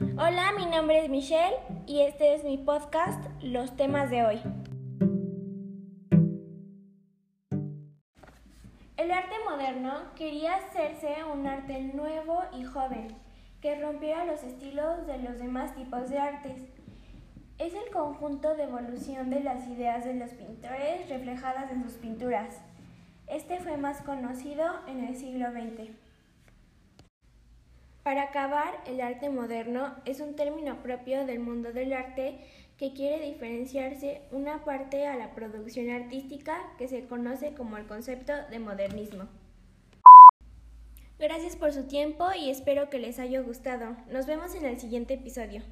Hola, mi nombre es Michelle y este es mi podcast Los temas de hoy. El arte moderno quería hacerse un arte nuevo y joven, que rompiera los estilos de los demás tipos de artes. Es el conjunto de evolución de las ideas de los pintores reflejadas en sus pinturas. Este fue más conocido en el siglo XX. Para acabar, el arte moderno es un término propio del mundo del arte que quiere diferenciarse una parte a la producción artística que se conoce como el concepto de modernismo. Gracias por su tiempo y espero que les haya gustado. Nos vemos en el siguiente episodio.